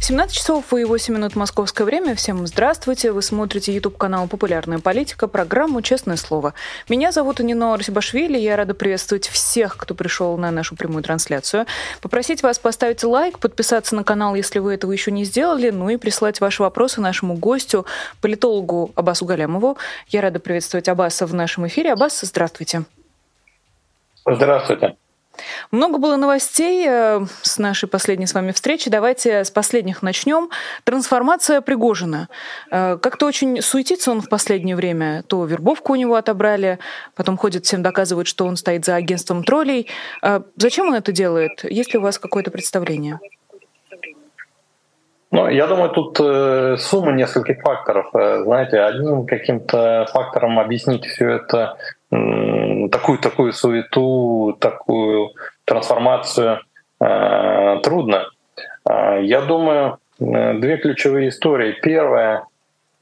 17 часов и 8 минут московское время. Всем здравствуйте. Вы смотрите YouTube-канал «Популярная политика», программу «Честное слово». Меня зовут Анина Арсибашвили. Я рада приветствовать всех, кто пришел на нашу прямую трансляцию. Попросить вас поставить лайк, подписаться на канал, если вы этого еще не сделали, ну и прислать ваши вопросы нашему гостю, политологу Абасу Галямову. Я рада приветствовать Абаса в нашем эфире. Абас, здравствуйте. Здравствуйте. Много было новостей э, с нашей последней с вами встречи. Давайте с последних начнем. Трансформация Пригожина. Э, как-то очень суетится он в последнее время. То вербовку у него отобрали, потом ходит всем доказывает, что он стоит за агентством троллей. Э, зачем он это делает? Есть ли у вас какое-то представление? Ну, я думаю, тут э, сумма нескольких факторов. Э, знаете, одним каким-то фактором объяснить все это, такую такую суету, такую трансформацию э, трудно. Э, я думаю, э, две ключевые истории. Первая,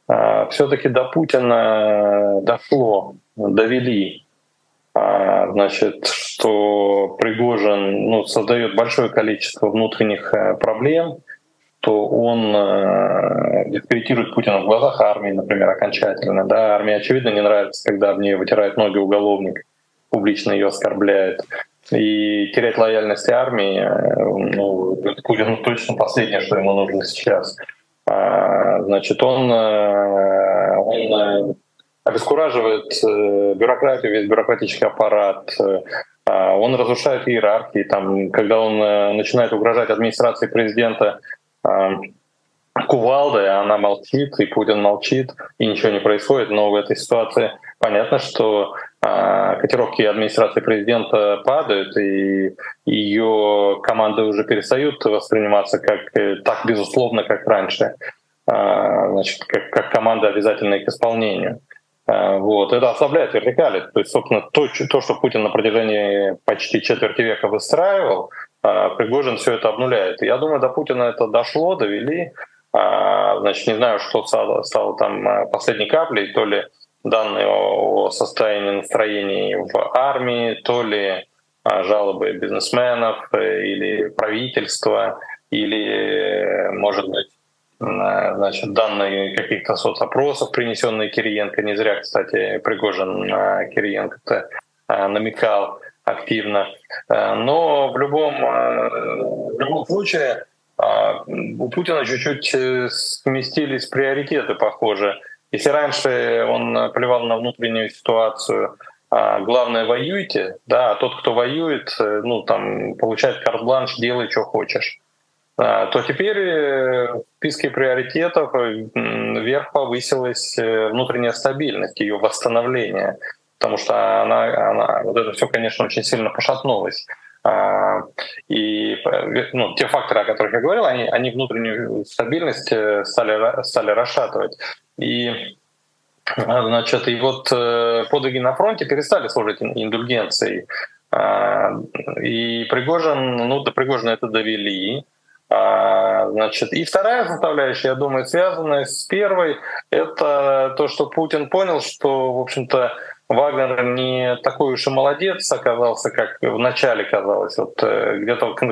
э, все-таки до Путина дошло, довели, э, значит, что Пригожин ну, создает большое количество внутренних э, проблем что он э, дискредитирует Путина в глазах армии, например, окончательно. Да, армии, очевидно, не нравится, когда в ней вытирает ноги уголовник, публично ее оскорбляет. И терять лояльность армии, э, ну, Путину точно последнее, что ему нужно сейчас. А, значит, он, э, он обескураживает бюрократию, весь бюрократический аппарат, а, он разрушает иерархии. Там, когда он начинает угрожать администрации президента кувалдой, она молчит, и Путин молчит, и ничего не происходит. Но в этой ситуации понятно, что э, котировки администрации президента падают, и ее команды уже перестают восприниматься как э, так безусловно, как раньше, э, значит, как, как команда обязательная к исполнению. Вот. Это ослабляет вертикали. То есть, собственно, то, то, что Путин на протяжении почти четверти века выстраивал, Пригожин все это обнуляет. Я думаю, до Путина это дошло, довели. А, значит, не знаю, что стало, там а, последней каплей, то ли данные о состоянии настроений в армии, то ли жалобы бизнесменов э, или правительства, или, может быть, значит, данные каких-то соцопросов, принесенные Кириенко. Не зря, кстати, Пригожин Кириенко-то намекал активно. Э, но в любом, э, в любом случае э, у Путина чуть-чуть сместились приоритеты, похоже. Если раньше он плевал на внутреннюю ситуацию, а главное воюйте, да, а тот, кто воюет, ну там получает карт-бланш, делай, что хочешь то теперь в списке приоритетов вверх повысилась внутренняя стабильность, ее восстановление потому что она, она вот это все, конечно, очень сильно пошатнулось. А, и ну, те факторы, о которых я говорил, они, они внутреннюю стабильность э, стали, стали расшатывать. И Значит, и вот э, подвиги на фронте перестали служить индульгенцией. А, и Пригожин, ну, до Пригожина это довели. А, значит, и вторая составляющая, я думаю, связанная с первой, это то, что Путин понял, что, в общем-то, Вагнер не такой уж и молодец оказался, как в начале казалось. Вот э, где-то к,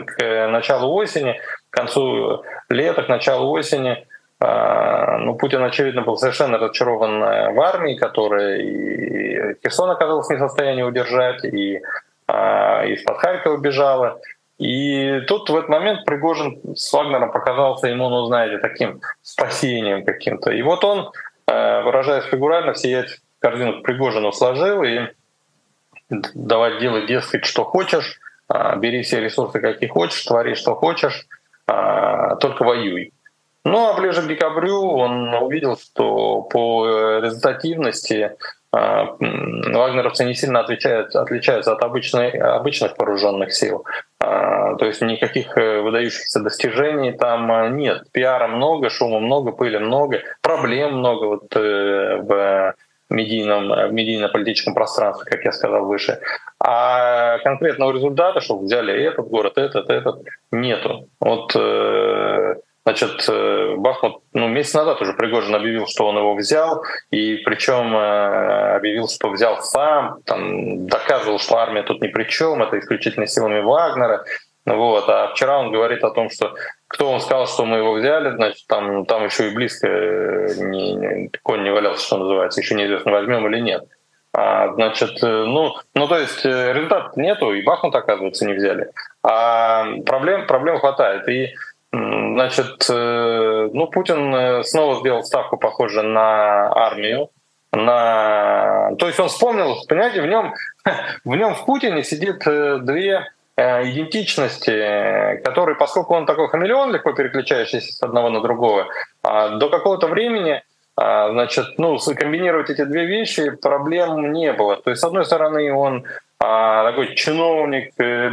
началу осени, к концу лета, к началу осени, э, ну, Путин, очевидно, был совершенно разочарован э, в армии, которая и Херсон оказался не в состоянии удержать, и из-под Харькова бежала. И тут в этот момент Пригожин с Вагнером показался ему, ну, знаете, таким спасением каким-то. И вот он, выражаясь фигурально, всеять корзину Пригожину сложил и давать делать, дескать, что хочешь, а, бери все ресурсы, какие хочешь, твори, что хочешь, а, только воюй. Ну а ближе к декабрю он увидел, что по результативности а, вагнеровцы не сильно отличают, отличаются от обычной, обычных вооруженных сил. То есть никаких э, выдающихся достижений там нет. Пиара много, шума много, пыли много, проблем много вот э, в медийном, в медийно-политическом пространстве, как я сказал выше. А конкретного результата, что взяли этот город, этот, этот, нету. Вот, э, значит, э, Бахмут, ну, месяц назад уже Пригожин объявил, что он его взял, и причем объявил, что взял сам, там, доказывал, что армия тут ни при чем, это исключительно силами Вагнера. Вот. А вчера он говорит о том, что кто он сказал, что мы его взяли, значит, там, там еще и близко не, не, конь не валялся, что называется, еще неизвестно, возьмем или нет. А, значит, э, ну, ну, то есть э, результата нету, и Бахмут, оказывается, не взяли. А проблем, проблем хватает. И, значит, э, ну, Путин снова сделал ставку, похоже, на армию, на... То есть он вспомнил, понимаете, в нем, в нем в Путине сидит две идентичности, которые, поскольку он такой хамелеон, легко переключающийся с одного на другого, а до какого-то времени а, значит, ну, комбинировать эти две вещи проблем не было. То есть, с одной стороны, он а, такой чиновник, э,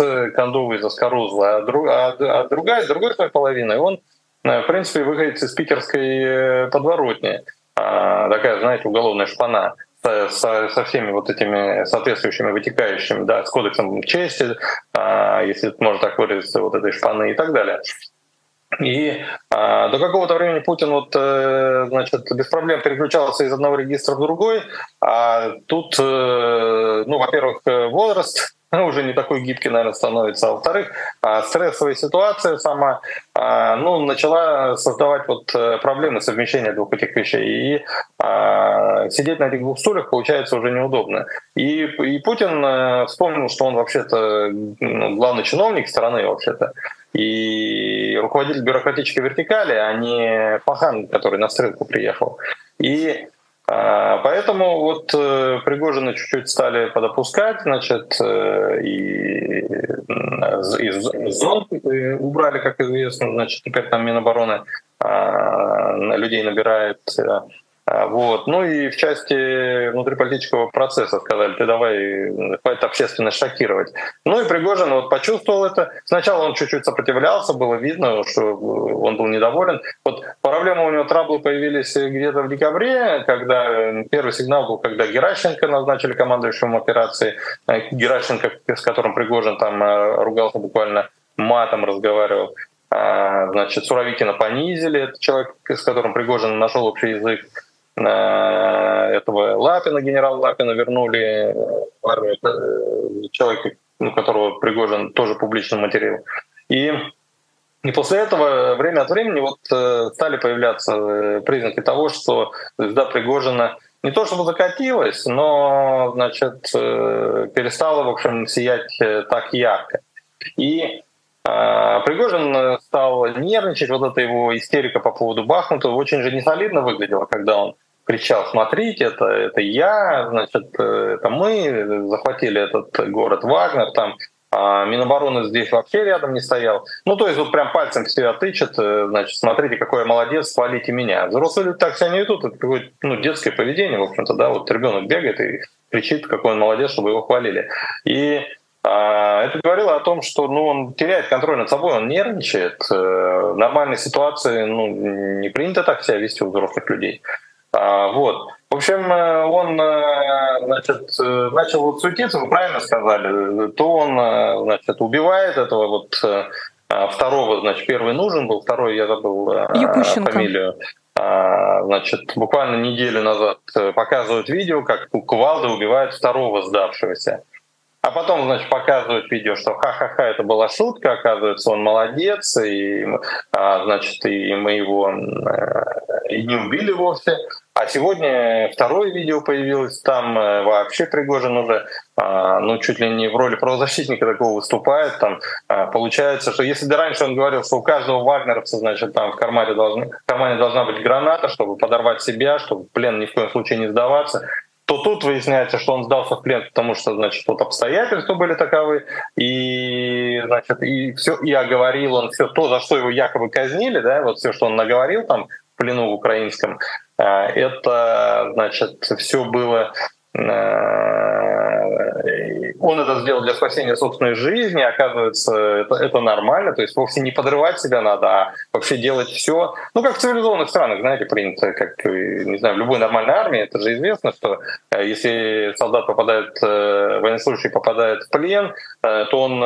э, кондовый заскорузлый, а, друг, а, а другая, с другой своей половиной, он, э, в принципе, выходит из питерской подворотни. Такая, знаете, уголовная шпана со, со всеми вот этими соответствующими вытекающими, да, с кодексом чести, а, если можно так выразиться, вот этой шпаны и так далее. И а, до какого-то времени Путин вот, э, значит, без проблем переключался из одного регистра в другой. А тут, э, ну, во-первых, возраст уже не такой гибкий, наверное, становится. А во-вторых, а, стрессовая ситуация сама а, ну, начала создавать вот э, проблемы совмещения двух этих вещей. И а, сидеть на этих двух стульях получается уже неудобно. И, и Путин э, вспомнил, что он вообще-то ну, главный чиновник страны вообще-то и руководитель бюрократической вертикали, а не пахан, который на стрелку приехал. И Поэтому вот э, Пригожина чуть-чуть стали подопускать, значит, э, и из зон убрали, как известно, значит, теперь там Минобороны а, людей набирает э, а, вот. Ну и в части внутриполитического процесса сказали, ты давай, хватит общественность шокировать. Ну и Пригожин вот почувствовал это. Сначала он чуть-чуть сопротивлялся, было видно, что он был недоволен. Вот проблемы у него, траблы появились где-то в декабре, когда первый сигнал был, когда Геращенко назначили командующим операции. Э, Геращенко, с которым Пригожин там э, ругался буквально матом разговаривал. А, значит, Суровикина понизили, это человек, с которым Пригожин нашел общий язык. Э, этого Лапина, генерал Лапина вернули в армию э, человека, ну, которого Пригожин тоже публично материл. И и после этого время от времени вот э, стали появляться признаки того, что звезда Пригожина не то чтобы закатилась, но значит, перестала, в общем, сиять так ярко. И а, Пригожин стал нервничать, вот эта его истерика по поводу Бахмута очень же несолидно выглядела, когда он кричал, смотрите, это, это я, значит, это мы захватили этот город Вагнер, там Минобороны здесь вообще рядом не стоял. Ну, то есть вот прям пальцем себя тычет, э, значит, смотрите, какой я молодец, хвалите меня. Взрослые люди так себя не ведут, это какое-то ну, детское поведение, в общем-то, да, вот ребенок бегает и кричит, какой он молодец, чтобы его хвалили. И а, это говорило о том, что ну, он теряет контроль над собой, он нервничает. Э, в нормальной ситуации ну, не принято так себя вести у взрослых людей. А, вот. В общем, э, он э, значит, начал вот суетиться, вы правильно сказали, то он значит, убивает этого вот второго, значит, первый нужен был, второй я забыл Якущенко. фамилию. А, значит, буквально неделю назад показывают видео, как кувалда убивает второго сдавшегося. А потом, значит, показывают видео, что ха-ха-ха, это была шутка, оказывается, он молодец, и, а, значит, и мы его э, и не убили вовсе. А сегодня второе видео появилось, там э, вообще Пригожин уже, а, ну, чуть ли не в роли правозащитника такого выступает. Там а, получается, что если до раньше он говорил, что у каждого вагнеровца, значит, там в кармане, должны, в кармане должна быть граната, чтобы подорвать себя, чтобы плен ни в коем случае не сдаваться, то тут выясняется, что он сдался в плен, потому что, значит, вот обстоятельства были таковы, и, значит, и все, и оговорил он все то, за что его якобы казнили, да, вот все, что он наговорил там плену в украинском, это, значит, все было он это сделал для спасения собственной жизни, оказывается, это, это нормально, то есть вовсе не подрывать себя надо, а вообще делать все, ну, как в цивилизованных странах, знаете, принято, как, не знаю, в любой нормальной армии, это же известно, что если солдат попадает, военнослужащий попадает в плен, то он,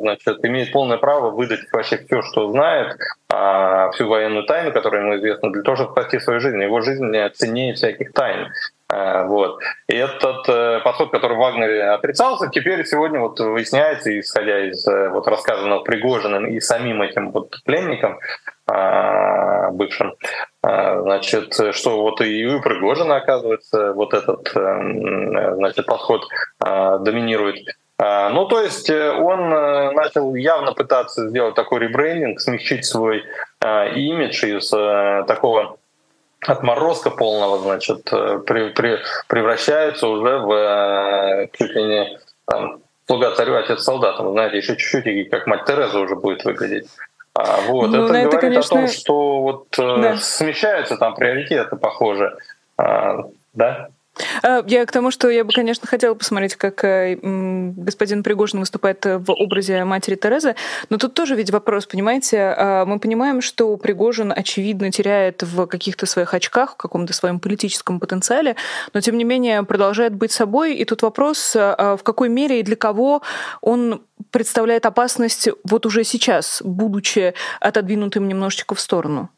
значит, имеет полное право выдать вообще все, что знает, а, всю военную тайну, которая ему известна, для того, чтобы спасти свою жизнь. Его жизнь ценнее всяких тайн. А, вот. И этот э, подход, который в Вагнере отрицался, теперь сегодня вот выясняется, исходя из э, вот рассказанного Пригожиным и самим этим вот пленникам а, бывшим, значит, что вот и у Пригожина, оказывается, вот этот э, значит, подход доминирует. Ну, то есть он начал явно пытаться сделать такой ребрендинг, смягчить свой имидж из такого отморозка полного, значит, э, при, при, превращается уже в э, чуть ли не там, слуга царю, отец солдатам. Знаете, еще чуть-чуть, и как мать Тереза уже будет выглядеть. А, вот. Ну, это говорит это, конечно... о том, что вот э, да. смещаются там приоритеты, похоже. А, да? А, я к тому, что я бы, конечно, хотела посмотреть, как э, господин Пригожин выступает в образе матери Терезы, но тут тоже ведь вопрос, понимаете? А, мы понимаем, что Пригожин, очевидно, теряет в каких-то своих очках, в каком-то своем политическом потенциале, но, тем не менее, продолжает быть собой. И тут вопрос, в какой мере и для кого он представляет опасность вот уже сейчас, будучи отодвинутым немножечко в сторону?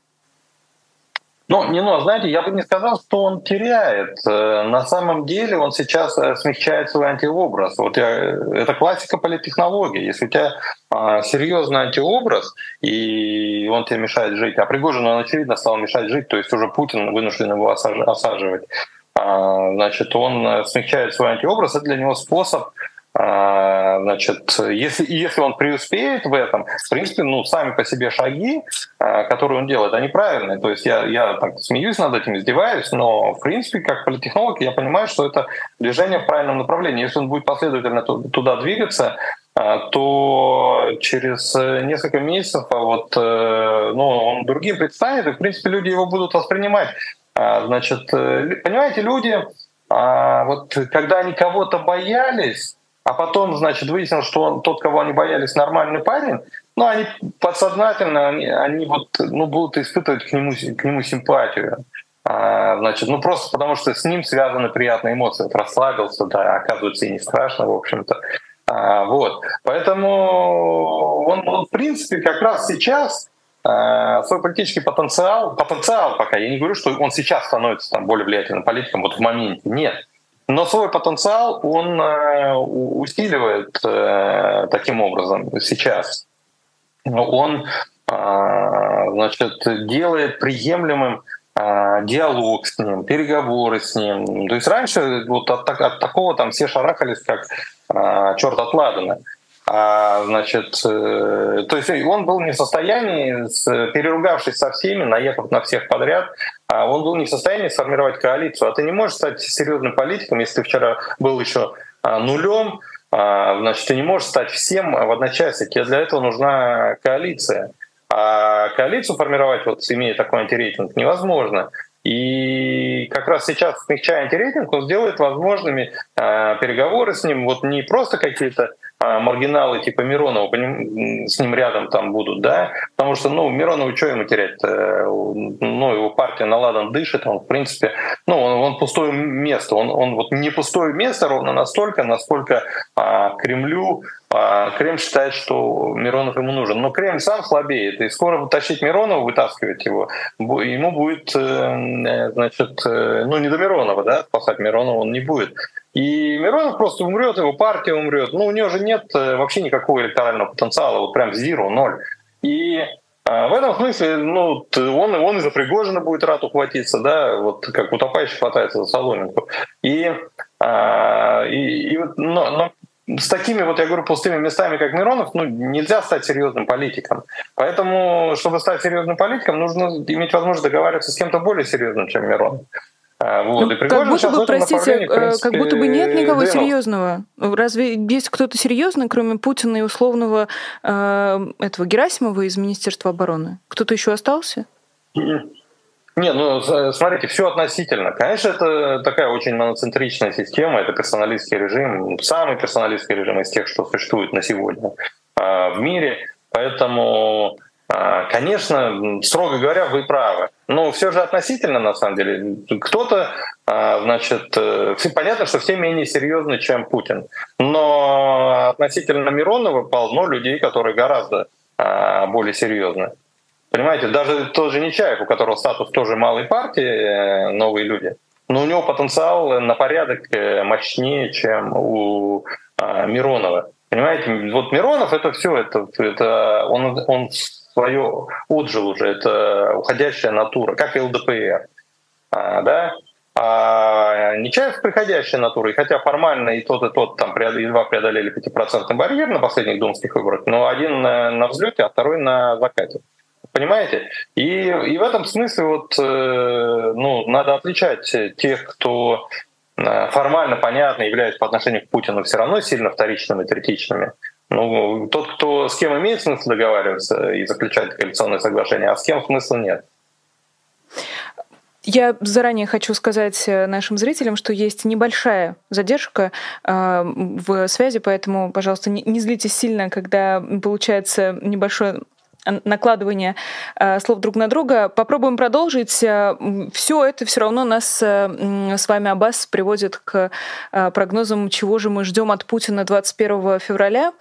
Ну, не, ну, знаете, я бы не сказал, что он теряет. Э, на самом деле он сейчас э, смягчает свой антиобраз. Вот я, это классика политтехнологии. Если у тебя а, серьезный антиобраз, и он тебе мешает жить, а Пригожин, он, очевидно, стал мешать жить, то есть уже Путин вынужден его осаживать, а, значит, он э, смягчает свой антиобраз, это для него способ а, значит, если, если он преуспеет в этом, в принципе, ну, сами по себе шаги, а, которые он делает, они правильные. То есть я, я так смеюсь над этим, издеваюсь, но, в принципе, как политтехнолог, я понимаю, что это движение в правильном направлении. Если он будет последовательно туда двигаться, а, то через несколько месяцев вот, э, ну, он другим предстанет, и, в принципе, люди его будут воспринимать. Значит, э, понимаете, люди, вот когда они кого-то боялись, а потом, значит, выяснилось, что он, тот, кого они боялись, нормальный парень, ну, они подсознательно, они, они вот, ну, будут испытывать к нему, к нему симпатию. А, значит, ну, просто потому что с ним связаны приятные эмоции. Вот расслабился, да, оказывается, и не страшно, в общем-то. А, вот. Поэтому он, он, в принципе, как раз сейчас а, свой политический потенциал, потенциал пока, я не говорю, что он сейчас становится там более влиятельным политиком вот в моменте, нет. Но свой потенциал он э, усиливает э, таким образом сейчас. Он э, значит, делает приемлемым диалог с ним, переговоры с ним. То есть раньше вот от, от такого там все шарахались как черт от ладана. А, значит, э, то есть он был не в состоянии, переругавшись со всеми, наехав на всех подряд, а он был не в состоянии сформировать коалицию. А ты не можешь стать серьезным политиком, если ты вчера был еще а, нулем, а, значит, ты не можешь стать всем в одночасье. Тебе для этого нужна коалиция. А коалицию формировать, вот имея такой антирейтинг, невозможно. И как раз сейчас, смягчая антирейтинг, он сделает возможными э, переговоры с ним, вот не просто какие-то маргиналы типа Миронова с ним рядом там будут, да, потому что, ну, Миронову что ему терять? Ну, его партия наладан дышит, он, в принципе, ну, он, он пустое место, он, он вот не пустое место ровно настолько, насколько э, Кремлю а Кремль считает, что Миронов ему нужен. Но Кремль сам слабеет, и скоро тащить Миронова, вытаскивать его, ему будет, э, значит, э, ну не до Миронова, да, спасать Миронова он не будет. И Миронов просто умрет, его партия умрет. Ну, у него же нет э, вообще никакого электорального потенциала, вот прям зиро, ноль. И в этом смысле, ну, он, он и за Пригожина будет рад ухватиться, да, вот как утопающий хватается за соломинку. И, и, и но, но с такими, вот я говорю, пустыми местами, как Миронов, ну, нельзя стать серьезным политиком. Поэтому, чтобы стать серьезным политиком, нужно иметь возможность договариваться с кем-то более серьезным, чем Миронов. А, вот. Ну, как будто бы, простите, принципе, э, как будто бы нет никого двинулся. серьезного. Разве есть кто-то серьезный, кроме Путина и условного э, этого Герасимова из Министерства обороны? Кто-то еще остался? Не, ну смотрите, все относительно. Конечно, это такая очень моноцентричная система, это персоналистский режим, самый персоналистский режим из тех, что существует на сегодня а, в мире. Поэтому, а, конечно, строго говоря, вы правы. Но все же относительно, на самом деле. Кто-то, а, значит, э, понятно, что все менее серьезны, чем Путин. Но относительно Миронова полно людей, которые гораздо более серьезны. Понимаете, даже тот же Нечаев, у которого статус тоже малой партии, э, новые люди, но у него потенциал на порядок э, мощнее, чем у а, Миронова. Понимаете, вот Миронов это все, это, это он, он свое отжил уже, это уходящая натура, как и ЛДПР. А, да? А Нечаев приходящая натура, и хотя формально и тот, и тот там едва преодолели 5% барьер на последних думских выборах, но один на, на взлете, а второй на закате. Понимаете? И, и в этом смысле вот, э, ну, надо отличать тех, кто э, формально понятно является по отношению к Путину все равно сильно вторичными, третичными. Ну, тот, кто с кем имеет смысл договариваться и заключать коалиционное соглашение, а с кем смысла нет. Я заранее хочу сказать э, нашим зрителям, что есть небольшая задержка э, в связи, поэтому, пожалуйста, не, не злитесь сильно, когда получается небольшой накладывания э, слов друг на друга. Попробуем продолжить. Э, все это все равно нас э, с вами, Аббас, приводит к прогнозам, чего же мы ждем от Путина 21 февраля.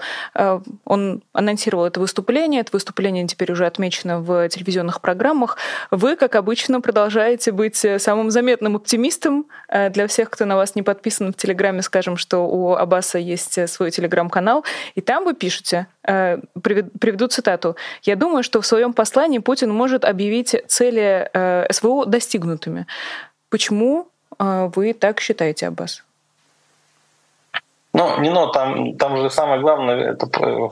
Он анонсировал это выступление. Это выступление теперь уже отмечено в телевизионных программах. Вы, как обычно, продолжаете быть самым заметным оптимистом. Для всех, кто на вас не подписан в Телеграме, скажем, что у Аббаса есть свой Телеграм-канал, и там вы пишете, приведу цитату, «Я думаю, что в своем послании Путин может объявить цели э, СВО достигнутыми. Почему э, вы так считаете, Аббас? Ну, не но там, там же самое главное это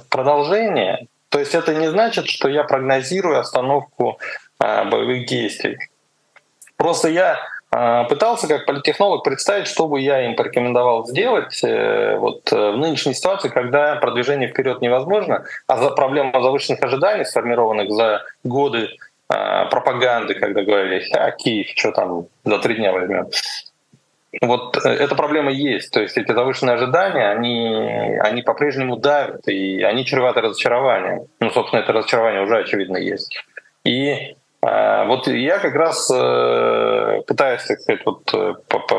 продолжение. То есть это не значит, что я прогнозирую остановку э, боевых действий. Просто я пытался как политтехнолог представить, что бы я им порекомендовал сделать э, вот, э, в нынешней ситуации, когда продвижение вперед невозможно, а за проблема завышенных ожиданий, сформированных за годы а, пропаганды, когда говорили, а Киев, что там за три дня возьмем. Вот э, эта проблема есть. То есть эти завышенные ожидания, они, они по-прежнему давят, и они чреваты разочарованием. Ну, собственно, это разочарование уже очевидно есть. И а, вот я как раз э, пытаюсь, так сказать, вот э,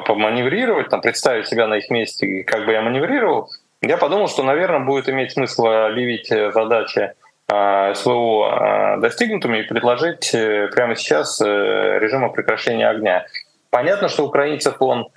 поманеврировать, там, представить себя на их месте, как бы я маневрировал. Я подумал, что, наверное, будет иметь смысл объявить э, задачи а, СВО а, достигнутыми и предложить прямо сейчас режим прекращения огня. Понятно, что украинцев он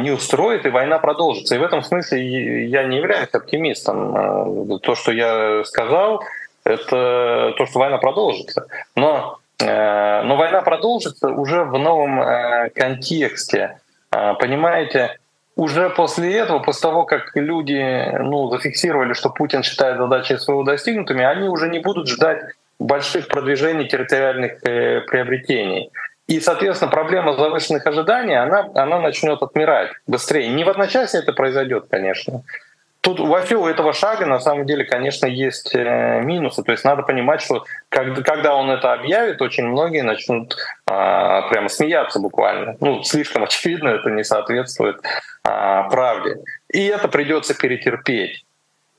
не устроит, и война продолжится. И в этом смысле я не являюсь оптимистом. То, что я сказал, это то, что война продолжится. Но но война продолжится уже в новом э, контексте. Э, понимаете, уже после этого, после того, как люди ну, зафиксировали, что Путин считает задачи СВО достигнутыми, они уже не будут ждать больших продвижений территориальных приобретений. И, соответственно, проблема завышенных ожиданий, она, она начнет отмирать быстрее. Не в одночасье это произойдет, конечно. Тут во всего этого шага на самом деле, конечно, есть э, минусы. То есть надо понимать, что когда он это объявит, очень многие начнут а, прямо смеяться буквально. Ну, слишком очевидно, это не соответствует а, правде. И это придется перетерпеть.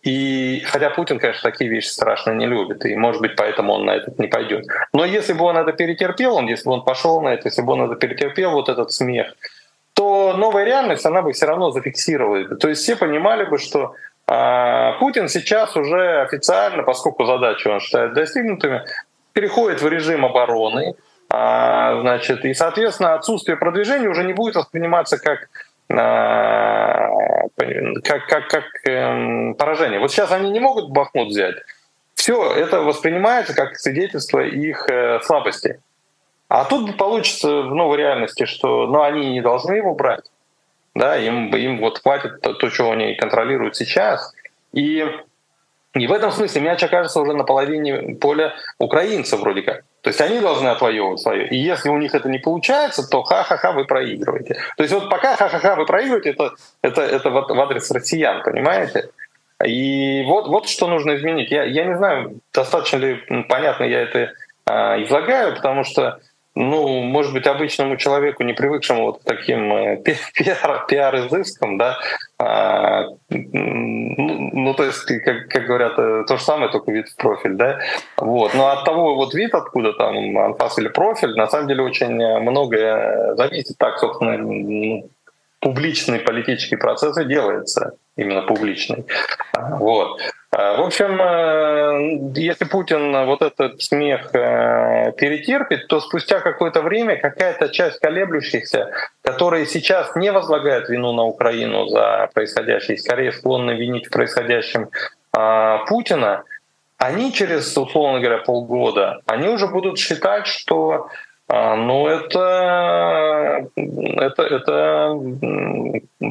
И хотя Путин, конечно, такие вещи страшно не любит, и, может быть, поэтому он на это не пойдет. Но если бы он это перетерпел, он, если бы он пошел на это, если бы он это перетерпел, вот этот смех, то новая реальность, она бы все равно зафиксировала То есть все понимали бы, что а, Путин сейчас уже официально, поскольку задачи он считает достигнутыми, переходит в режим обороны, а, значит, и, соответственно, отсутствие продвижения уже не будет восприниматься как а, как, как, как эм, поражение. Вот сейчас они не могут Бахмут взять. Все это воспринимается как свидетельство их э, слабости. А тут получится в новой реальности, что ну, они не должны его брать. Да, им, им вот хватит то, то, что они контролируют сейчас. И, и в этом смысле мяч окажется уже на половине поля украинцев вроде как. То есть они должны отвоевывать свое. И если у них это не получается, то ха-ха-ха, вы проигрываете. То есть вот пока ха-ха-ха, вы проигрываете, это, это, это в адрес россиян, понимаете? И вот, вот что нужно изменить. Я, я не знаю, достаточно ли понятно я это а, излагаю, потому что ну, может быть, обычному человеку, не привыкшему вот к таким э, пиар, пиар-изыскам, да, а, ну, ну, то есть, как, как говорят, э, то же самое, только вид в профиль, да, вот. Но от того вот вид, откуда там анфас или профиль, на самом деле очень многое зависит. Так, собственно, ну, публичный политический процесс и делается именно публичный. Вот. В общем, э, если Путин вот этот смех э, перетерпит, то спустя какое-то время какая-то часть колеблющихся, которые сейчас не возлагают вину на Украину за происходящее, скорее склонны винить в происходящем а, Путина, они через, условно говоря, полгода, они уже будут считать, что а, ну, это, это, это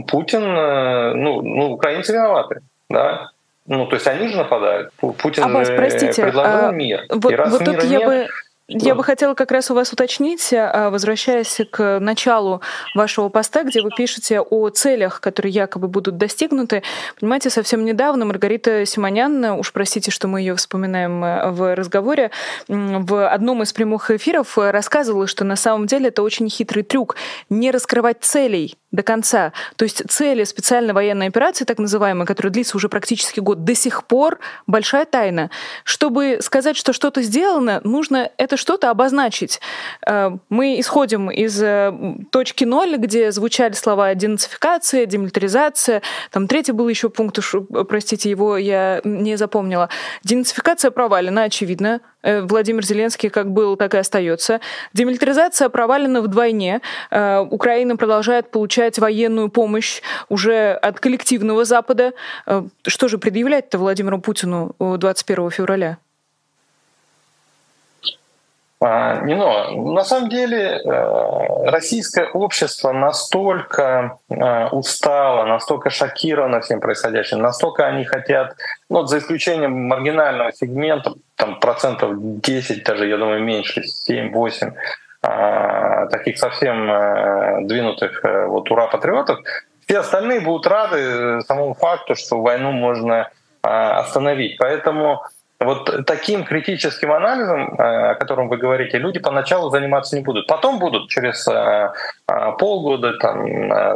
Путин, э, ну, ну, украинцы виноваты, да, ну, то есть они же нападают. Путин Аббас, простите, предложил а, мир. Вот, и раз вот тут я нет, бы я бы хотела как раз у вас уточнить, а, возвращаясь к началу вашего поста, где вы пишете о целях, которые якобы будут достигнуты. Понимаете, совсем недавно Маргарита Симонян, уж простите, что мы ее вспоминаем э, в разговоре, в одном из прямых эфиров рассказывала, что на самом деле это очень хитрый трюк не раскрывать целей до конца. То есть цели специальной военной операции, так называемой, которая длится уже практически год, до сих пор большая тайна. Чтобы сказать, что что-то сделано, нужно это что-то обозначить. Э, мы исходим из э, точки ноль, где звучали слова денацификация, демилитаризация. Там третий был еще пункт, простите, его я не запомнила. Денацификация провалена, очевидно. Э, Владимир Зеленский как был, так и остается. Демилитаризация провалена вдвойне. Украина продолжает получать военную помощь уже от коллективного Запада. Что же предъявлять-то Владимиру Путину 21 февраля? А, не, но на самом деле э, российское общество настолько э, устало, настолько шокировано всем происходящим, настолько они хотят, ну, за исключением маргинального сегмента, там процентов 10, даже, я думаю, меньше, 7-8, а, таких совсем э, двинутых вот ура-патриотов, все остальные будут рады самому факту, что войну можно остановить. Поэтому вот таким критическим анализом, э, о котором вы говорите, люди поначалу заниматься не будут. Потом будут через э, э, полгода, там,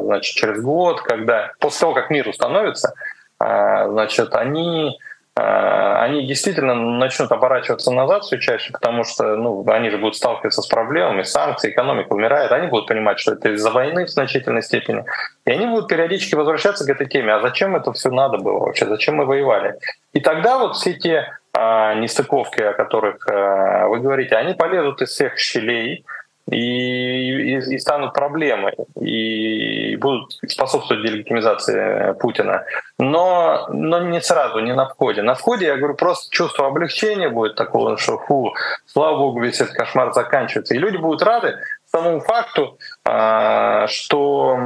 значит, через год, когда после того, как мир установится, значит, они они действительно начнут оборачиваться назад все чаще, потому что ну, они же будут сталкиваться с проблемами, санкции, экономика умирает, они будут понимать, что это из-за войны в значительной степени. И они будут периодически возвращаться к этой теме. А зачем это все надо было вообще? Зачем мы воевали? И тогда вот все те нестыковки, о которых э, вы говорите, они полезут из всех щелей, и, и, и станут проблемой, и будут способствовать делегитимизации Путина. Но, но не сразу, не на входе. На входе, я говорю, просто чувство облегчения будет такого, что фу, слава богу, весь этот кошмар заканчивается. И люди будут рады, самому факту, а, что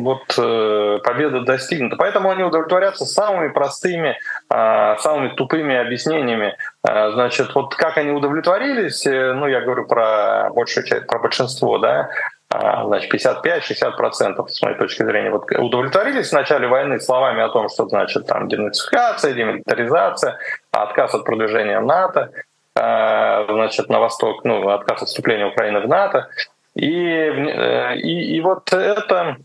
вот э, победа достигнута. Поэтому они удовлетворятся самыми простыми, а, самыми тупыми объяснениями. А, значит, вот как они удовлетворились, э, ну, я говорю про большую часть, про большинство, да, значит, 55-60% с моей точки зрения, вот удовлетворились в начале войны словами о том, что значит там денацификация, демилитаризация, отказ от продвижения НАТО, значит, на восток, ну, отказ от вступления Украины в НАТО. И, э, и, и вот это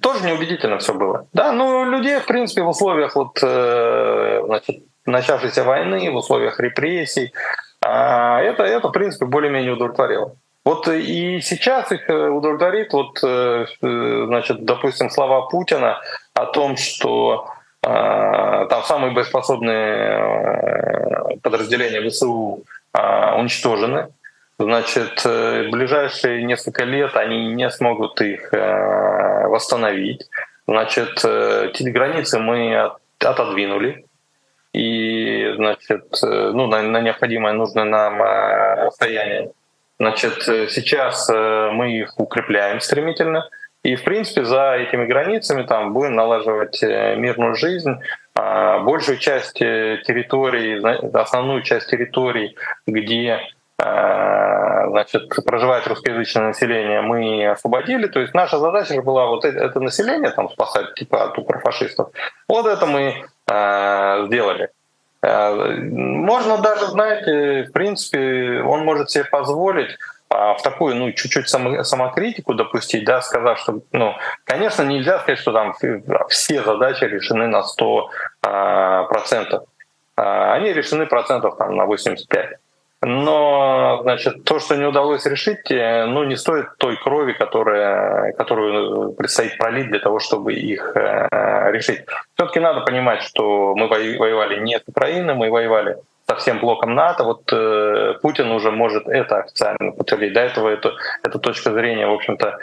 тоже неубедительно все было. Да, ну людей, в принципе, в условиях вот, э, значит, начавшейся войны, в условиях репрессий, а, это, это в принципе, более-менее удовлетворило. Вот и сейчас их э, удовлетворит, вот, значит, допустим, слова Путина о том, что там самые боеспособные подразделения ВСУ уничтожены, значит, э, ближайшие несколько лет они не смогут их э, восстановить. Значит, э, эти границы мы отодвинули, и, значит, ну, на, необходимое нужное нам расстояние. Значит, сейчас мы их укрепляем стремительно, и, в принципе, за этими границами там будем налаживать мирную жизнь. А большую часть территорий, основную часть территорий, где значит, проживает русскоязычное население, мы освободили. То есть наша задача же была вот это население там спасать типа от укрофашистов. Вот это мы э, сделали. Можно даже, знаете, в принципе, он может себе позволить а, в такую, ну, чуть-чуть самокритику допустить, да, сказав, что, ну, конечно, нельзя сказать, что там все задачи решены на 100 процентов. Они решены процентов там на 85. Но, значит, то, что не удалось решить, э, ну, не стоит той крови, которая, которую предстоит пролить для того, чтобы их э, решить. Все-таки надо понимать, что мы воевали не с Украиной, мы воевали со всем блоком НАТО. Вот э, Путин уже может это официально подтвердить. До этого это, эта точка зрения, в общем-то,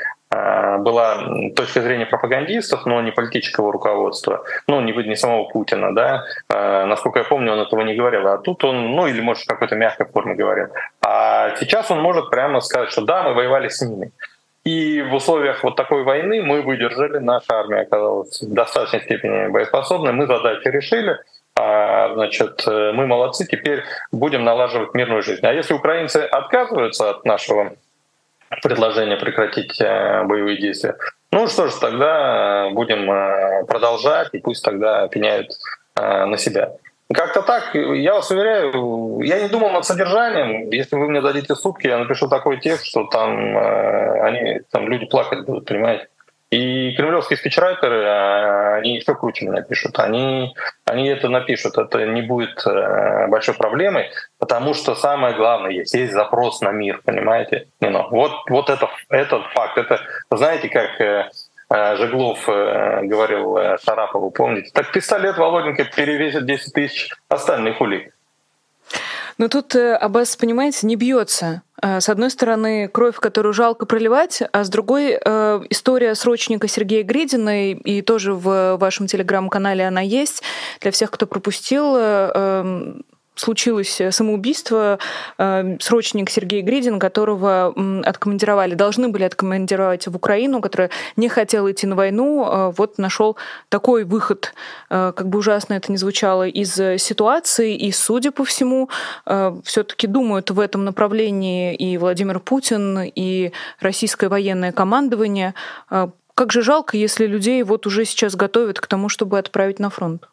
была точка зрения пропагандистов, но не политического руководства, ну, не, не самого Путина, да. Э, насколько я помню, он этого не говорил. А тут он, ну, или, может, в какой-то мягкой форме говорил. А сейчас он может прямо сказать, что да, мы воевали с ними. И в условиях вот такой войны мы выдержали, наша армия оказалась в достаточной степени боеспособной, мы задачи решили, а, значит, э, мы молодцы, теперь будем налаживать мирную жизнь. А если украинцы отказываются от нашего предложения прекратить э, боевые действия, ну что ж, тогда будем э, продолжать, и пусть тогда пеняют на себя. Как-то так, я вас уверяю, я не думал над содержанием. Если вы мне дадите сутки, я напишу такой текст, что там они, там люди плакать будут, понимаете? И кремлевские спичрайтеры, они еще круче меня пишут. Они, они это напишут. Это не будет э, большой проблемой, потому что самое главное есть, есть запрос на мир, понимаете? Ну, вот, вот это, этот факт. Это, знаете, как э, э, Жеглов говорил Шарапову, помните? Так пистолет Володенко перевесит 10 тысяч остальных улик. Но тут Аббас, понимаете, не бьется Э, с одной стороны, кровь, которую жалко проливать, а с другой э, история срочника Сергея Гридина, и тоже в вашем телеграм-канале она есть. Для всех, кто пропустил, э, эм, случилось самоубийство. Э, срочник Сергей Гридин, которого откомандировали, должны были откомандировать в Украину, который не хотел идти на войну, э, вот нашел такой выход, э, как бы ужасно это ни звучало, из ситуации. И, судя по всему, все-таки думают в этом направлении и Владимир Путин, и российское военное командование. Как же жалко, если людей вот уже сейчас готовят к тому, чтобы отправить на фронт.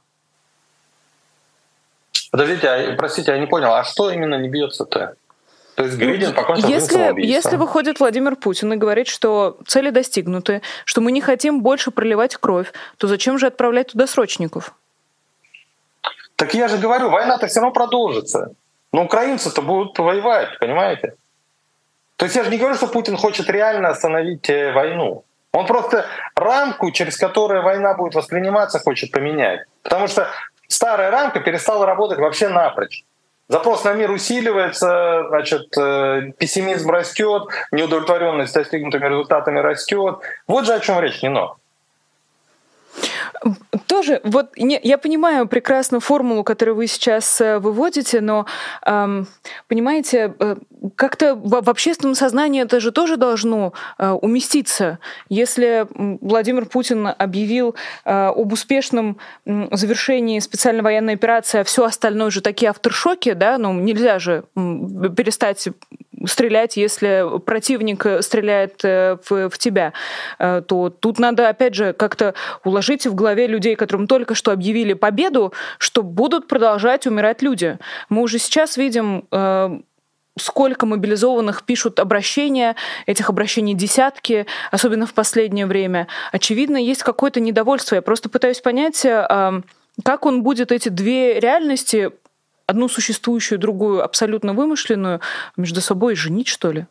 Подождите, а, простите, я не понял, а что именно не бьется-то? То есть Гридин покончил если, если выходит Владимир Путин и говорит, что цели достигнуты, что мы не хотим больше проливать кровь, то зачем же отправлять туда срочников? Так я же говорю, война-то все равно продолжится. Но украинцы-то будут воевать, понимаете? То есть я же не говорю, что Путин хочет реально остановить э, войну. Он просто рамку, через которую война будет восприниматься, хочет поменять. Потому что старая рамка перестала работать вообще напрочь. Запрос на мир усиливается, значит, э, пессимизм растет, неудовлетворенность достигнутыми результатами растет. Вот же о чем речь, Нино. Тоже, вот не, я понимаю прекрасную формулу, которую вы сейчас э, выводите, но эм, понимаете, э, как-то в, в общественном сознании это же тоже должно э, уместиться. Если Владимир Путин объявил э, об успешном э, завершении специальной военной операции, а все остальное же такие авторшоки, да, ну нельзя же перестать стрелять, если противник стреляет э, в, в тебя, э, то тут надо, опять же, как-то уложить в голове людей, которым только что объявили победу, что будут продолжать умирать люди. Мы уже сейчас видим э, сколько мобилизованных пишут обращения, этих обращений десятки, особенно в последнее время. Очевидно, есть какое-то недовольство. Я просто пытаюсь понять, как он будет эти две реальности одну существующую, другую абсолютно вымышленную между собой женить, что ли?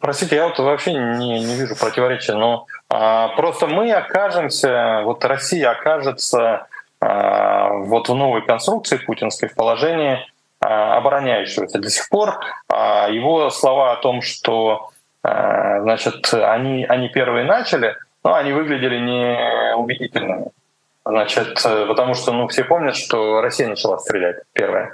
Простите, я вот вообще не, не вижу противоречия, но а, просто мы окажемся, вот Россия окажется а, вот в новой конструкции путинской в положении а, обороняющегося. До сих пор а, его слова о том, что а, значит, они, они первые начали, но они выглядели неубедительными. Значит, э, потому что ну, все помнят, что Россия начала стрелять первая.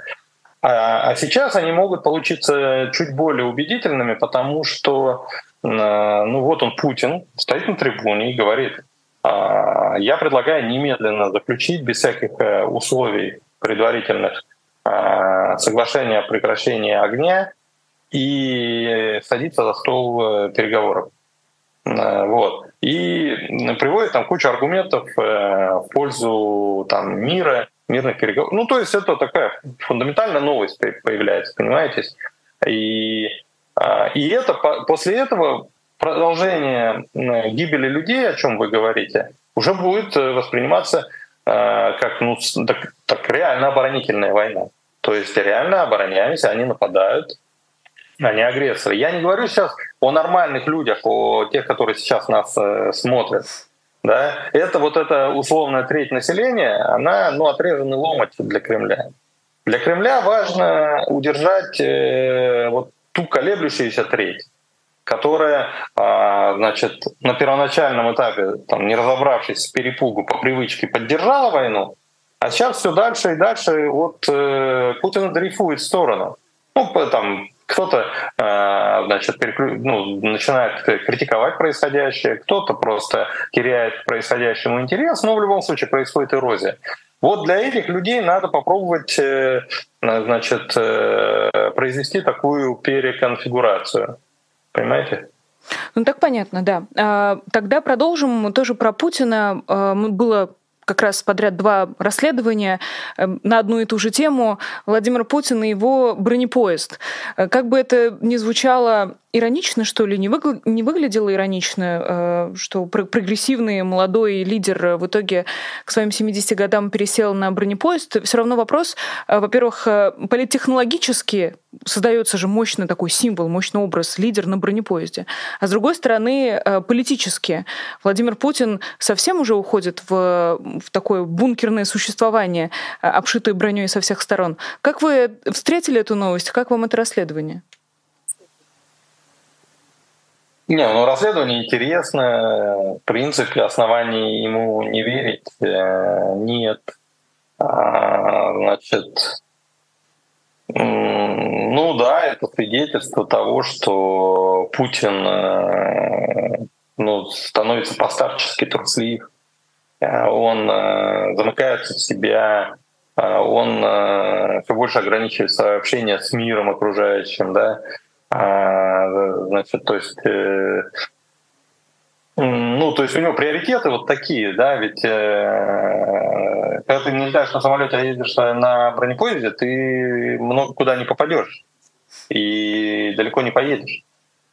А, а сейчас они могут получиться чуть более убедительными, потому что э, ну вот он, Путин, стоит на трибуне и говорит, «А, я предлагаю немедленно заключить без всяких э, условий предварительных соглашение о прекращении огня и садиться за стол переговоров. Вот. И приводит там кучу аргументов э, в пользу там, мира, мирных переговоров. Ну, то есть это такая фундаментальная новость появляется, понимаете? И, а, и это после этого продолжение гибели людей, о чем вы говорите, уже будет э, восприниматься э, как ну, так, так реально оборонительная война. То есть реально обороняемся, они нападают, они агрессоры. Я не говорю сейчас о нормальных людях, о тех, которые сейчас нас э, смотрят. Да? Это вот эта условная треть населения, она ну, отрезанный ломоть для Кремля. Для Кремля важно удержать э, вот ту колеблющуюся треть, которая, э, значит, на первоначальном этапе, там, не разобравшись с перепугу по привычке, поддержала войну, а сейчас все дальше и дальше вот э, Путин дрейфует в сторону. Ну, там, кто-то э, значит, переклю... ну, начинает критиковать происходящее, кто-то просто теряет происходящему интерес, но в любом случае происходит эрозия. Вот для этих людей надо попробовать э, значит, э, произвести такую переконфигурацию. Понимаете? Ну так понятно, да. А, тогда продолжим тоже про Путина. А, было как раз подряд два расследования эм, на одну и ту же тему Владимир Путин и его бронепоезд. Э, как бы это ни звучало иронично, что ли, не, выгля... не выглядело иронично, э, что прогрессивный молодой лидер в итоге к своим 70 годам пересел на бронепоезд. Все равно вопрос, э, во-первых, политтехнологически создается же мощный такой символ, мощный образ лидер на бронепоезде. А с другой стороны, политически Владимир Путин совсем уже уходит в в такое бункерное существование, э, обшитое броней со всех сторон. Как вы встретили эту новость? Как вам это расследование? Не, ну расследование интересно. В принципе, оснований ему не верить э, нет. А, значит, ну да, это свидетельство того, что Путин э, ну, становится постарчески труслив. Э, он замыкается в себя, он все больше ограничивает свое общение с миром окружающим, да, а, значит, то есть ну, то есть у него приоритеты вот такие, да, ведь э, когда ты не летаешь на самолете, а ездишь на бронепоезде, ты много куда не попадешь и далеко не поедешь.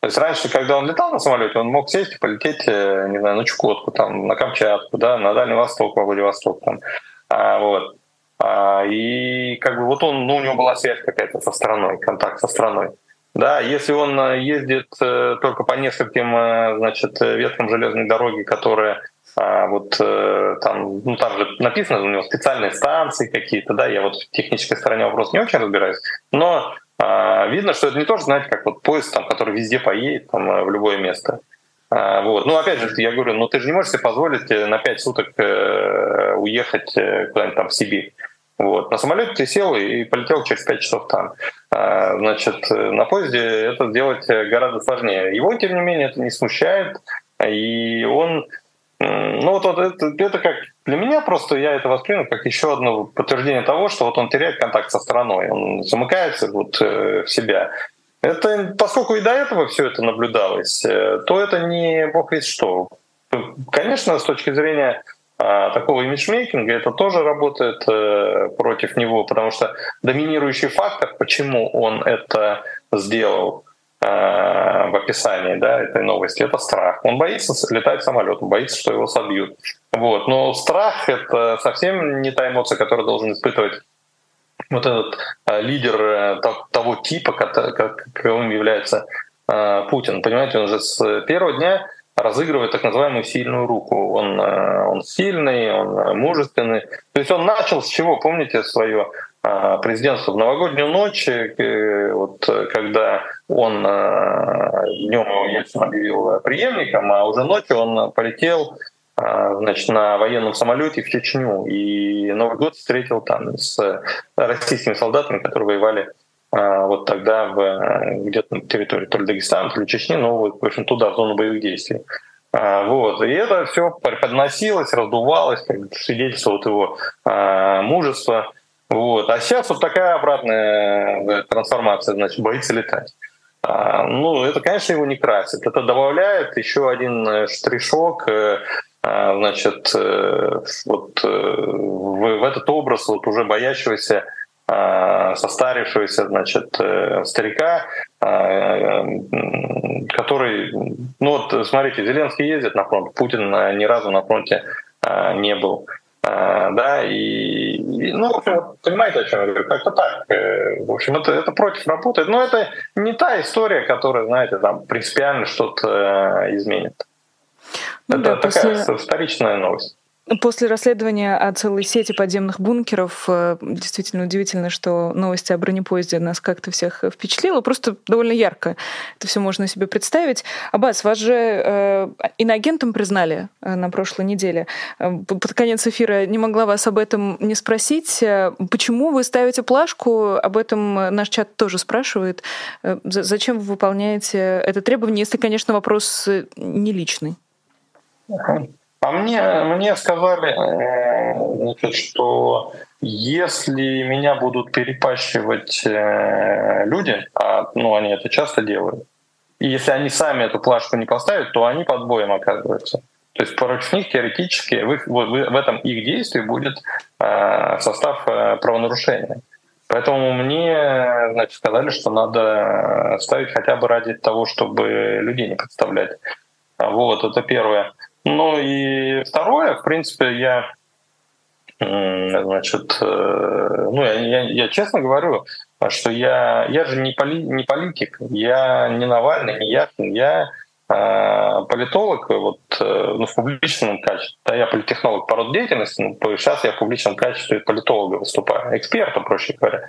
То есть раньше, когда он летал на самолете, он мог сесть и полететь, э, не знаю, на Чукотку, там, на Камчатку, да, на Дальний Восток, во Владивосток, там, а, вот. А, и как бы вот он, ну, у него была связь какая-то со страной, контакт со страной. Да, если он э, ездит э, только по нескольким, значит, веткам железной дороги, которые а, вот там, ну там же написано, у него специальные станции какие-то, да, я вот в технической стороне вопрос не очень разбираюсь, но а, видно, что это не тоже, знаете, как вот поезд, там, который везде поедет, там, э, в любое место. А, вот. Ну, опять же, я говорю, ну ты же не можешь себе позволить э, на 5 суток э, уехать куда-нибудь там в Сибирь. Вот. На самолете ты сел и полетел через 5 часов там. А, значит, на поезде это сделать гораздо сложнее. Его, тем не менее, это не смущает. И он ну вот, вот это, это как для меня просто я это воспринял как еще одно подтверждение того, что вот он теряет контакт со страной, он замыкается вот э, в себя. Это, поскольку и до этого все это наблюдалось, э, то это не бог весь что. Конечно, с точки зрения такого имиджмейкинга это тоже работает э, против него, потому что доминирующий фактор, почему он это сделал, Э, в описании да, этой новости, это страх. Он боится летать самолетом, боится, что его собьют. Вот. Но страх — это совсем не та эмоция, которую должен испытывать вот этот э, лидер того типа, каковым является Путин. Понимаете, он же с первого дня разыгрывает так называемую сильную руку. Он, он сильный, он мужественный. То есть он начал с чего? Помните свое а, президентство в новогоднюю ночь, э, вот, когда он э, днем его Ельцин объявил преемником, а уже ночью он полетел значит, на военном самолете в Чечню. И Новый год встретил там с российскими солдатами, которые воевали вот тогда в, где-то на территории то ли Дагестана, то ли Чечни, но в общем туда, в зону боевых действий. Вот. И это все подносилось, раздувалось, как свидетельствовало его мужества. Вот. А сейчас вот такая обратная э, трансформация, значит, боится летать. ну, это, конечно, его не красит. Это добавляет еще один штришок значит, вот в, в этот образ вот уже боящегося состарившегося значит, старика, который, ну вот смотрите, Зеленский ездит на фронт, Путин ни разу на фронте не был. Да, и, и ну, в общем, понимаете, о чем я говорю? Как-то так. Э, в общем, это, это против работает. Но это не та история, которая, знаете, там принципиально что-то э, изменит. Ну, это да, такая после... вторичная новость. После расследования о целой сети подземных бункеров э, действительно удивительно, что новости о бронепоезде нас как-то всех впечатлило. Просто довольно ярко это все можно себе представить. Аббас, вас же э, иноагентом признали э, на прошлой неделе. Э, под конец эфира не могла вас об этом не спросить. Почему вы ставите плашку? Об этом наш чат тоже спрашивает. Зачем вы выполняете это требование, если, конечно, вопрос не личный? А мне, мне сказали, э, значит, что если меня будут перепащивать э, люди, а ну, они это часто делают, и если они сами эту плашку не поставят, то они под боем оказываются. То есть против них теоретически в, их, в, этом их действии будет э, состав правонарушения. Поэтому мне значит, сказали, что надо ставить хотя бы ради того, чтобы людей не подставлять. Вот, это первое. Ну и второе, в принципе, я значит, э, ну, я, я, я честно говорю, что я, я же не, поли, не политик, я не Навальный, не Яхин, я э, политолог вот, э, ну, в публичном качестве. Да, я политехнолог по роду деятельности, но сейчас я в публичном качестве политолога выступаю, эксперта, проще говоря.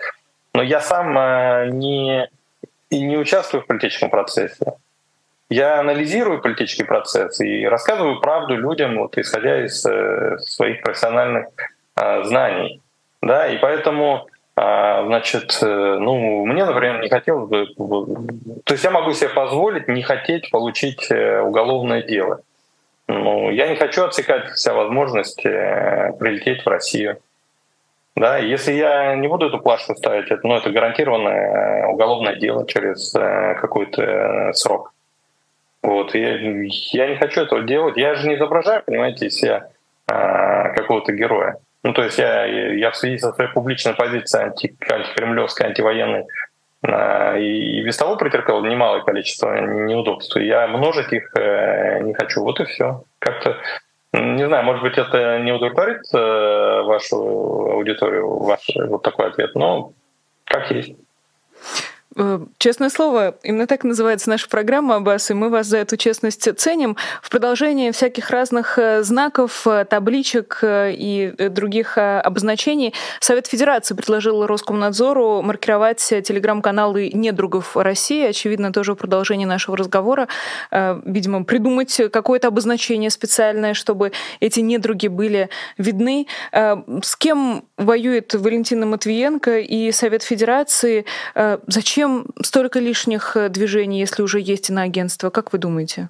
Но я сам э, не, не участвую в политическом процессе. Я анализирую политический процесс и рассказываю правду людям, вот, исходя из э, своих профессиональных э, знаний. Да, и поэтому э, значит, э, ну, мне, например, не хотелось бы... То есть я могу себе позволить не хотеть получить э, уголовное дело. Ну, я не хочу отсекать вся возможность э, прилететь в Россию. Да, если я не буду эту плашку ставить, это, ну, это гарантированное уголовное дело через какой-то срок. Вот, я, я не хочу этого делать. Я же не изображаю, понимаете, из себя а, какого-то героя. Ну, то есть я, я в связи со своей публичной позицией анти, антикремлевской, антивоенной а, и, и без того претерпел немалое количество неудобств. Я множить их э, не хочу. Вот и все. Как-то не знаю, может быть, это не удовлетворит э, вашу аудиторию, ваш вот такой ответ, но как есть. Э, честное слово, именно так называется наша программа, Аббас, и мы вас за эту честность ценим. В продолжение всяких разных э, знаков, э, табличек и других обозначений Совет Федерации предложил Роскомнадзору маркировать телеграм-каналы недругов России. Очевидно, тоже в продолжении нашего разговора. Видимо, придумать какое-то обозначение специальное, чтобы эти недруги были видны. С кем воюет Валентина Матвиенко и Совет Федерации? Зачем Зачем столько лишних э, движений, если уже есть иноагентство? Как вы думаете?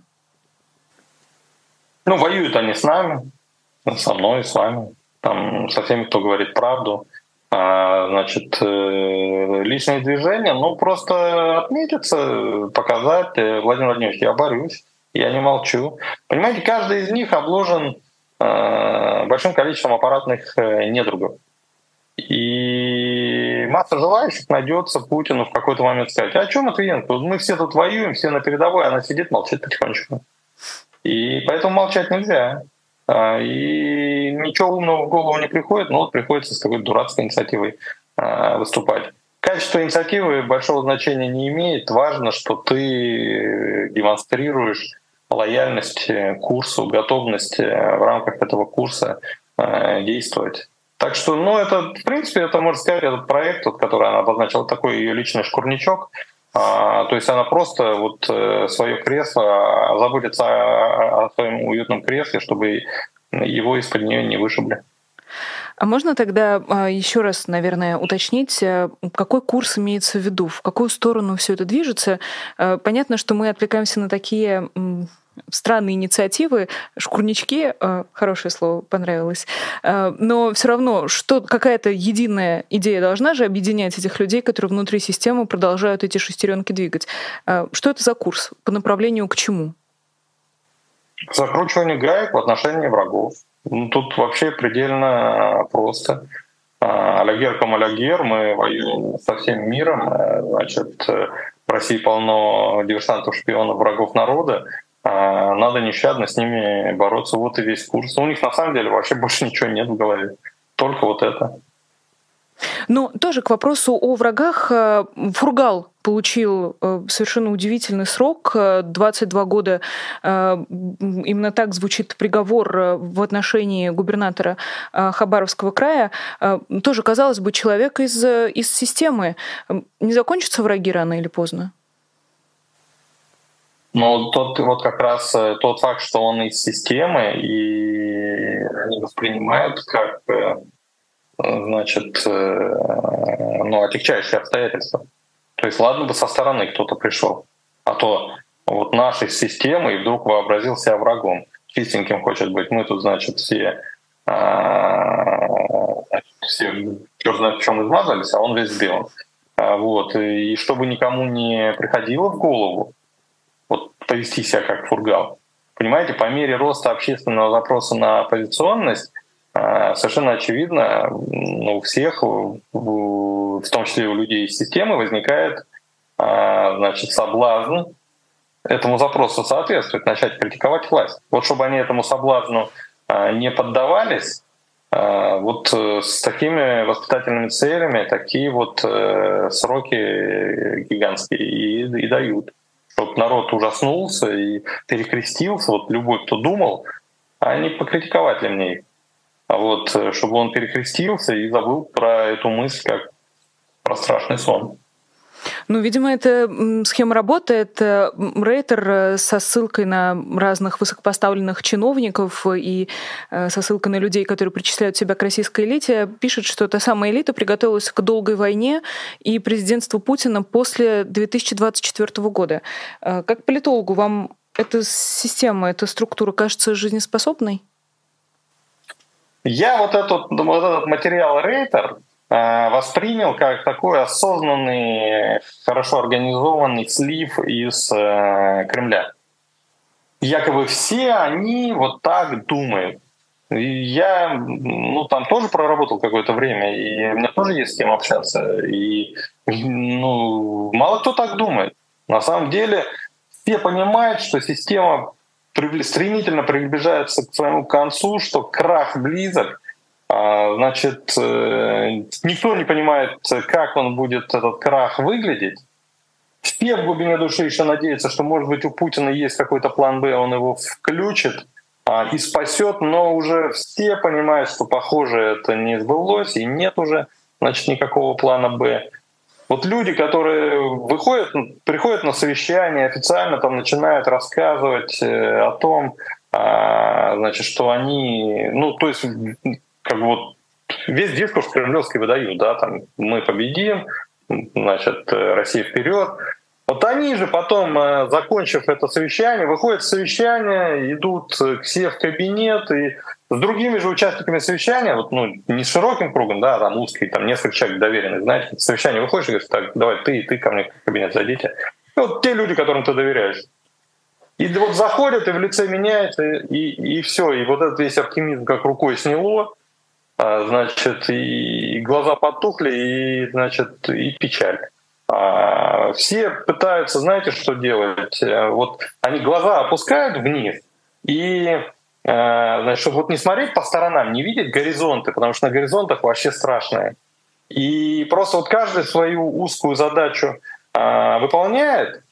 Ну, воюют они с нами, со мной, с вами, там, со всеми, кто говорит правду. А, значит, э, личные движения, ну, просто отметиться, показать, э, Владимир Владимирович, я борюсь, я не молчу. Понимаете, каждый из них обложен большим количеством аппаратных недругов. И масса желающих найдется Путину в какой-то момент сказать, а о чем Матвиенко? Мы все тут воюем, все на передовой, она сидит, молчит потихонечку. И поэтому молчать нельзя. А, и ничего умного в голову не приходит, но вот приходится с какой-то дурацкой инициативой а, выступать. Качество инициативы большого значения не имеет. Важно, что ты демонстрируешь лояльность курсу, готовность в рамках этого курса а, действовать. Так что, ну, это, в принципе, это, можно сказать, этот проект, вот, который она обозначила, такой ее личный шкурничок. А, то есть она просто вот э, свое кресло заботится о, о своем уютном кресле, чтобы его из-под нее не вышибли. А можно тогда а, еще раз, наверное, уточнить, э, какой курс имеется в виду, в какую сторону все это движется? Э, понятно, что мы отвлекаемся на такие странные инициативы, шкурнички, э, хорошее слово, понравилось, э, но все равно что какая-то единая идея должна же объединять этих людей, которые внутри системы продолжают эти шестеренки двигать. Э, что это за курс? По направлению к чему? Закручивание гаек в отношении врагов. Ну, тут вообще предельно просто. Алягер ком алягер, мы воюем со всем миром, значит, в России полно диверсантов, шпионов, врагов народа. А, надо нещадно с ними бороться. Вот и весь курс. У них на самом деле вообще больше ничего нет в голове. Только вот это. Но тоже к вопросу о врагах. Э, Фургал получил э, совершенно удивительный срок, 22 года. Э, именно так звучит приговор в отношении губернатора Хабаровского края. Тоже, казалось бы, человек из, из системы. Не закончатся враги рано или поздно? Но тот вот как раз э, тот факт, что он из системы, и они воспринимают как э, значит, э, ну, отягчающие обстоятельства. То есть ладно бы со стороны кто-то пришел, а то вот нашей системы и вдруг вообразил себя врагом. Чистеньким хочет быть. Мы тут, значит, все, значит, все черт знает в чем измазались, а он весь белым. Вот. И чтобы никому не приходило в голову, повести себя как фургал. Понимаете, по мере роста общественного запроса на оппозиционность э, совершенно очевидно, ну, у всех, в том числе у людей из системы, возникает э, значит, соблазн этому запросу соответствовать, начать критиковать власть. Вот чтобы они этому соблазну э, не поддавались, вот с такими воспитательными целями такие вот сроки гигантские и, и дают чтобы народ ужаснулся и перекрестился, вот любой, кто думал, а не покритиковать ли мне их. А вот э, чтобы он перекрестился и забыл про эту мысль как про страшный сон. Ну, видимо, эта схема работает. Рейтер э, со ссылкой на разных высокопоставленных чиновников и э, со ссылкой на людей, которые причисляют себя к российской элите, пишет, что эта самая элита приготовилась к долгой войне и президентству Путина после 2024 года. Э, как политологу, вам эта система, эта структура кажется жизнеспособной? Я вот этот, вот этот материал Рейтер воспринял как такой осознанный, хорошо организованный слив из э, Кремля. Якобы все они вот так думают. Я ну, там тоже проработал какое-то время, и у меня тоже есть с кем общаться. И ну, мало кто так думает. На самом деле все понимают, что система стремительно приближается к своему концу, что крах близок, значит, э, никто не понимает, как он будет, этот крах, выглядеть. Все в глубине души еще надеются, что, может быть, у Путина есть какой-то план Б, он его включит а, и спасет, но уже все понимают, что, похоже, это не сбылось, и нет уже, значит, никакого плана Б. Вот люди, которые выходят, приходят на совещание, официально там начинают рассказывать э, о том, а, значит, что они, ну, то есть как бы вот весь дискурс кремлевский выдают, да, там мы победим, значит, э, Россия вперед. Вот они же потом, э, закончив это совещание, выходят с совещания, идут все в кабинет и с другими же участниками совещания, вот, ну, не широким кругом, да, там узкий, там несколько человек доверенных, знаете, совещание выходишь и говоришь, так, давай ты и ты ко мне в кабинет зайдите. И вот те люди, которым ты доверяешь. И вот заходят, и в лице меняется, и, и все. И вот этот весь оптимизм как рукой сняло. А, значит, и глаза потухли, и, значит, и печаль. А, все пытаются, знаете, что делать? Э, вот они глаза опускают вниз, и э, значит, чтобы вот не смотреть по сторонам, не видеть горизонты, потому что на горизонтах вообще страшное. И просто вот каждый свою узкую задачу а, выполняет,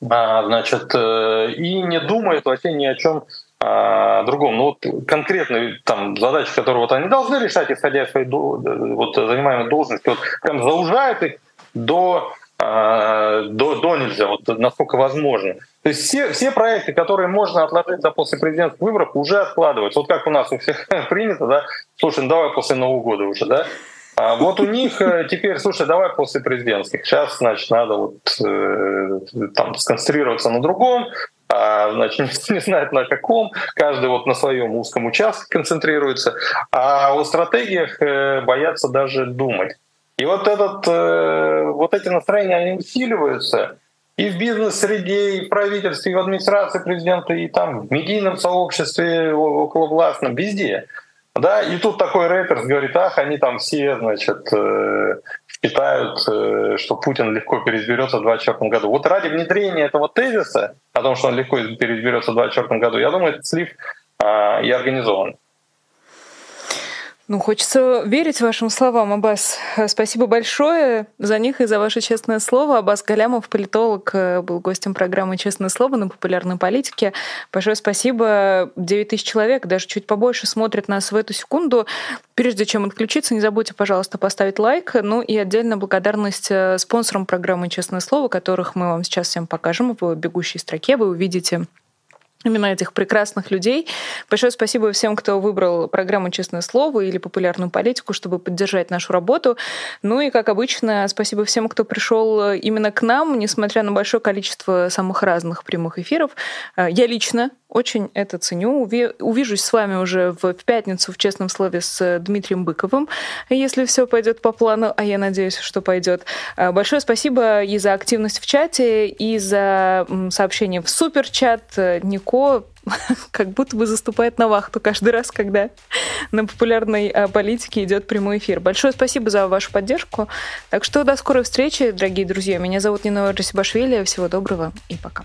значит, э, и не думает вообще ни о чем а, другом. Ну вот конкретные там задачи, которые вот они должны решать, исходя из своей вот, занимаемой должности, вот прям заужают их до а, до, до нельзя, вот насколько возможно. То есть все, все проекты, которые можно отложить до после президентских выборов, уже откладываются. Вот как у нас у всех принято, да, слушай, ну давай после Нового года уже, да. А вот у них э, теперь, слушай, давай после президентских. Сейчас, значит, надо вот э, там сконцентрироваться на другом, значит, не знает на каком, каждый вот на своем узком участке концентрируется, а о стратегиях э, боятся даже думать. И вот, этот, э, вот эти настроения, они усиливаются и в бизнес-среде, и в правительстве, и в администрации президента, и там в медийном сообществе околовластном, везде. Да, и тут такой Рейтерс говорит, ах, они там все, значит, э, считают, э, что Путин легко переизберется в 2024 году. Вот ради внедрения этого тезиса о том, что он легко переизберется в 2024 году, я думаю, этот слив а, и организован. Ну, хочется верить вашим словам, Аббас. Спасибо большое за них и за ваше честное слово. Аббас Галямов, политолог, э, был гостем программы «Честное слово» на популярной политике. Большое спасибо. 9 тысяч человек, даже чуть побольше, смотрят нас в эту секунду. Прежде чем отключиться, не забудьте, пожалуйста, поставить лайк. Ну и отдельная благодарность э, спонсорам программы «Честное слово», которых мы вам сейчас всем покажем в бегущей строке. Вы увидите именно этих прекрасных людей. Большое спасибо всем, кто выбрал программу «Честное слово» или популярную политику, чтобы поддержать нашу работу. Ну и, как обычно, спасибо всем, кто пришел именно к нам, несмотря на большое количество самых разных прямых эфиров. Э, я лично очень это ценю. Увижусь с вами уже в пятницу в честном слове с Дмитрием Быковым, если все пойдет по плану, а я надеюсь, что пойдет. А, большое спасибо и за активность в чате, и за сообщение в суперчат. Нико как будто бы заступает на вахту каждый раз, когда на популярной политике идет прямой эфир. Большое спасибо за вашу поддержку. Так что до скорой встречи, дорогие друзья. Меня зовут Нина Расибашвили. Всего доброго и пока.